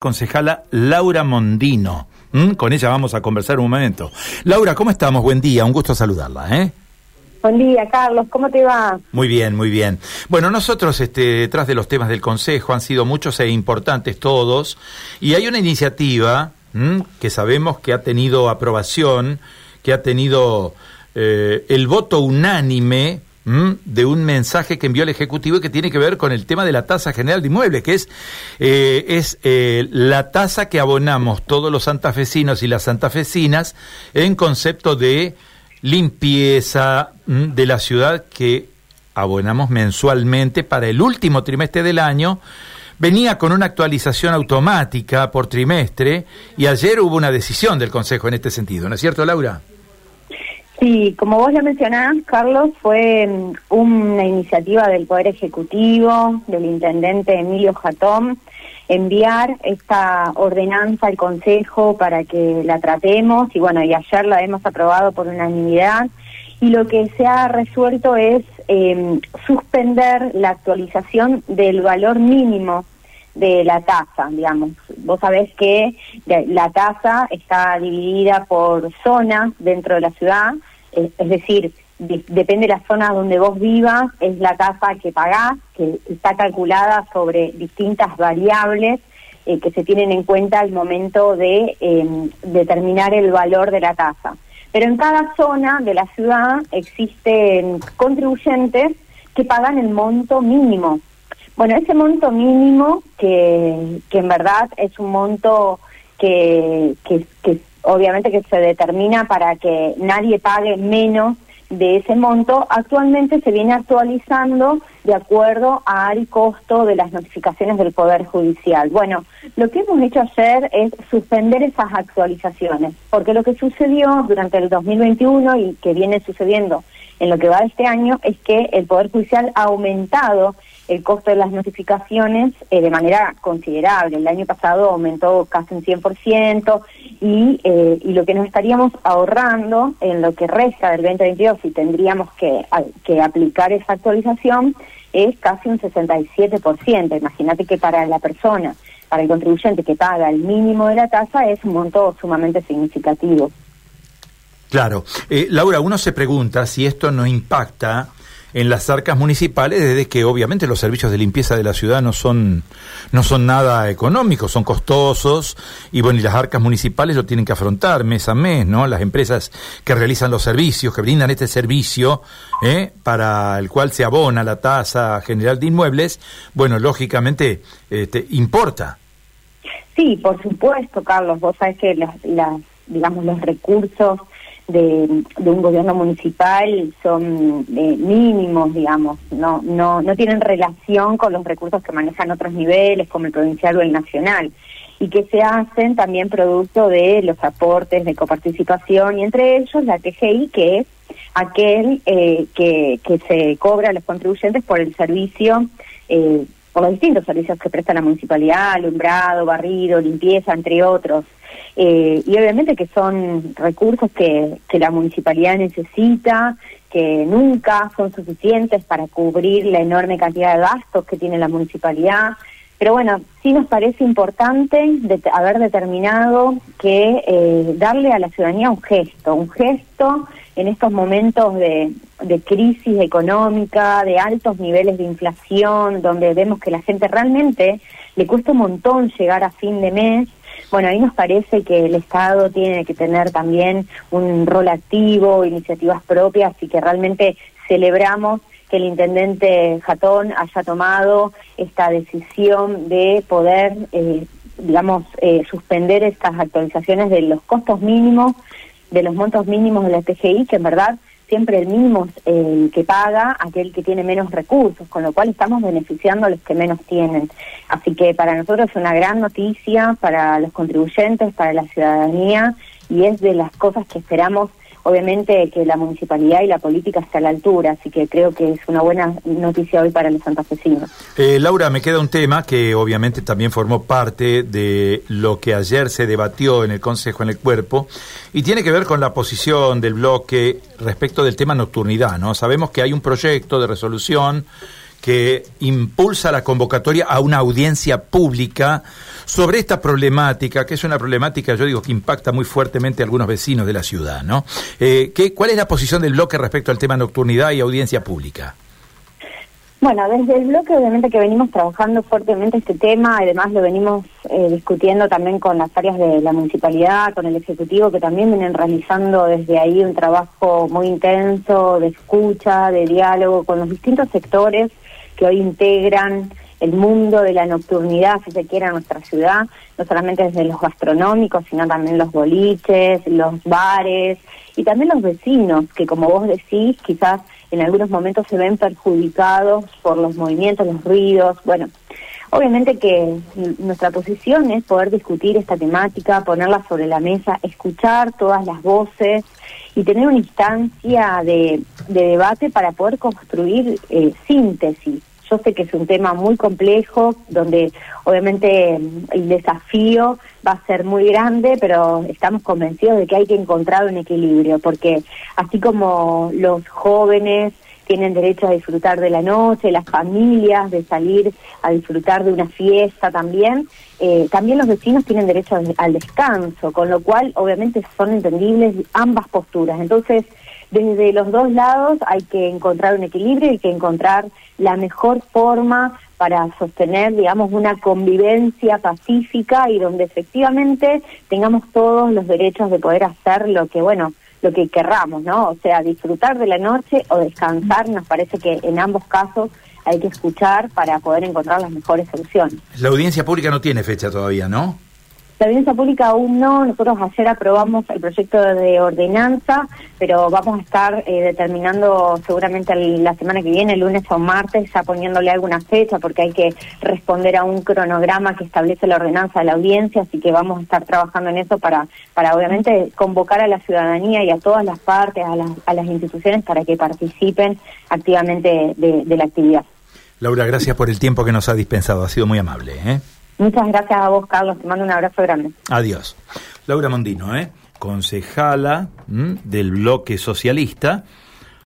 concejala Laura Mondino. ¿Mm? Con ella vamos a conversar un momento. Laura, ¿cómo estamos? Buen día, un gusto saludarla. ¿eh? Buen día, Carlos, ¿cómo te va? Muy bien, muy bien. Bueno, nosotros este, detrás de los temas del Consejo han sido muchos e importantes todos, y hay una iniciativa que sabemos que ha tenido aprobación, que ha tenido eh, el voto unánime de un mensaje que envió el Ejecutivo y que tiene que ver con el tema de la tasa general de inmuebles, que es, eh, es eh, la tasa que abonamos todos los santafesinos y las santafesinas en concepto de limpieza de la ciudad que abonamos mensualmente para el último trimestre del año. Venía con una actualización automática por trimestre y ayer hubo una decisión del Consejo en este sentido, ¿no es cierto, Laura? Sí, como vos ya mencionás, Carlos, fue mm, una iniciativa del Poder Ejecutivo, del intendente Emilio Jatón, enviar esta ordenanza al Consejo para que la tratemos y bueno, y ayer la hemos aprobado por unanimidad y lo que se ha resuelto es em, suspender la actualización del valor mínimo de la tasa, digamos. Vos sabés que la tasa está dividida por zonas dentro de la ciudad es, decir, depende de la zona donde vos vivas, es la tasa que pagás, que está calculada sobre distintas variables eh, que se tienen en cuenta al momento de em, determinar el valor de la tasa. Pero en cada zona de la ciudad existen contribuyentes que pagan el monto mínimo. Bueno, ese monto mínimo, que, que en verdad es un monto que, que, que obviamente que se determina para que nadie pague menos de ese monto, actualmente se viene actualizando de acuerdo al costo de las notificaciones del Poder Judicial. Bueno, lo que hemos hecho ayer es suspender esas actualizaciones, porque lo que sucedió durante el 2021 y que viene sucediendo en lo que va este año es que el Poder Judicial ha aumentado el costo de las notificaciones eh, de manera considerable. El año pasado aumentó casi un 100% y, eh, y lo que nos estaríamos ahorrando en lo que resta del 2022 si tendríamos que, que aplicar esa actualización es casi un 67%. Imagínate que para la persona, para el contribuyente que paga el mínimo de la tasa es un monto sumamente significativo. Claro. Eh, Laura, uno se pregunta si esto no impacta en las arcas municipales, desde que obviamente los servicios de limpieza de la ciudad no son, no son nada económicos, son costosos, y bueno, y las arcas municipales lo tienen que afrontar mes a mes, ¿no? Las empresas que realizan los servicios, que brindan este servicio, ¿eh? para el cual se abona la tasa general de inmuebles, bueno, lógicamente, este, importa. Sí, por supuesto, Carlos, vos sabés que las, las digamos, los recursos de, un gobierno municipal son eh, mínimos, digamos, no, no, no tienen relación con los recursos que manejan otros niveles, como el provincial o el nacional, y que se hacen también producto de los aportes de coparticipación, y entre ellos la TGI, que es aquel eh, que, que se cobra a los contribuyentes por el servicio eh, los distintos servicios que presta la municipalidad, alumbrado, barrido, limpieza, entre otros. Eh, y obviamente que son recursos que, que la municipalidad necesita, que nunca son suficientes para cubrir la enorme cantidad de gastos que tiene la municipalidad. Pero bueno, sí nos parece importante haber determinado que eh, darle a la ciudadanía un gesto, un gesto en estos momentos de, de crisis económica, de altos niveles de inflación, donde vemos que la gente realmente le cuesta un montón llegar a fin de mes bueno, ahí nos parece que el Estado tiene que tener también un rol activo, iniciativas propias y que realmente celebramos que el intendente Jatón haya tomado esta decisión de poder, eh, digamos, eh, suspender estas actualizaciones de los costos mínimos, de los montos mínimos de la TGI, que en verdad siempre el mínimo es el que paga aquel que tiene menos recursos, con lo cual estamos beneficiando a los que menos tienen. Así que para nosotros es una gran noticia para los contribuyentes, para la ciudadanía y es de las cosas que esperamos obviamente que la municipalidad y la política está a la altura, así que creo que es una buena noticia hoy para los santafesinos. Eh, Laura, me queda un tema que obviamente también formó parte de lo que ayer se debatió en el Consejo en el Cuerpo y tiene que ver con la posición del bloque respecto del tema nocturnidad, ¿no? Sabemos que hay un proyecto de resolución que impulsa la convocatoria a una audiencia pública sobre esta problemática, que es una problemática, yo digo, que impacta muy fuertemente a algunos vecinos de la ciudad, ¿no? Eh, ¿qué, ¿Cuál es la posición del bloque respecto al tema nocturnidad y audiencia pública? Bueno, desde el bloque obviamente que venimos trabajando fuertemente este tema, además lo venimos eh, discutiendo también con las áreas de la municipalidad, con el Ejecutivo, que también vienen realizando desde ahí un trabajo muy intenso de escucha, de diálogo con los distintos sectores que hoy integran el mundo de la nocturnidad, si se quiere, en nuestra ciudad, no solamente desde los gastronómicos, sino también los boliches, los bares y también los vecinos, que como vos decís, quizás en algunos momentos se ven perjudicados por los movimientos, los ruidos. Bueno, obviamente que nuestra posición es poder discutir esta temática, ponerla sobre la mesa, escuchar todas las voces y tener una instancia de, debate para poder construir eh, síntesis yo sé que es un tema muy complejo, donde obviamente el desafío va a ser muy grande, pero estamos convencidos de que hay que encontrar un equilibrio, porque así como los jóvenes tienen derecho a disfrutar de la noche, las familias de salir a disfrutar de una fiesta también, eh, también los vecinos tienen derecho al descanso, con lo cual obviamente son entendibles ambas posturas. Entonces, desde los dos lados hay que encontrar un equilibrio, hay que encontrar la mejor forma para sostener, digamos, una convivencia pacífica y donde efectivamente tengamos todos los derechos de poder hacer lo que, bueno, lo que querramos, ¿no? O sea, disfrutar de la noche o descansar, nos parece que en ambos casos hay que escuchar para poder encontrar las mejores soluciones. La audiencia pública no tiene fecha todavía, ¿no? La audiencia pública aún no, nosotros ayer aprobamos el proyecto de ordenanza, pero vamos a estar eh, determinando seguramente la semana que viene, el lunes o martes, ya poniéndole alguna fecha, porque hay que responder a un cronograma que establece la ordenanza de la audiencia, así que vamos a estar trabajando en eso para, para obviamente convocar a la ciudadanía y a todas las partes, a las, a las instituciones, para que participen activamente de, de la actividad. Laura, gracias por el tiempo que nos ha dispensado, ha sido muy amable. ¿eh? Muchas gracias a vos, Carlos. Te mando un abrazo grande. Adiós. Laura Mondino, ¿eh? concejala del bloque socialista.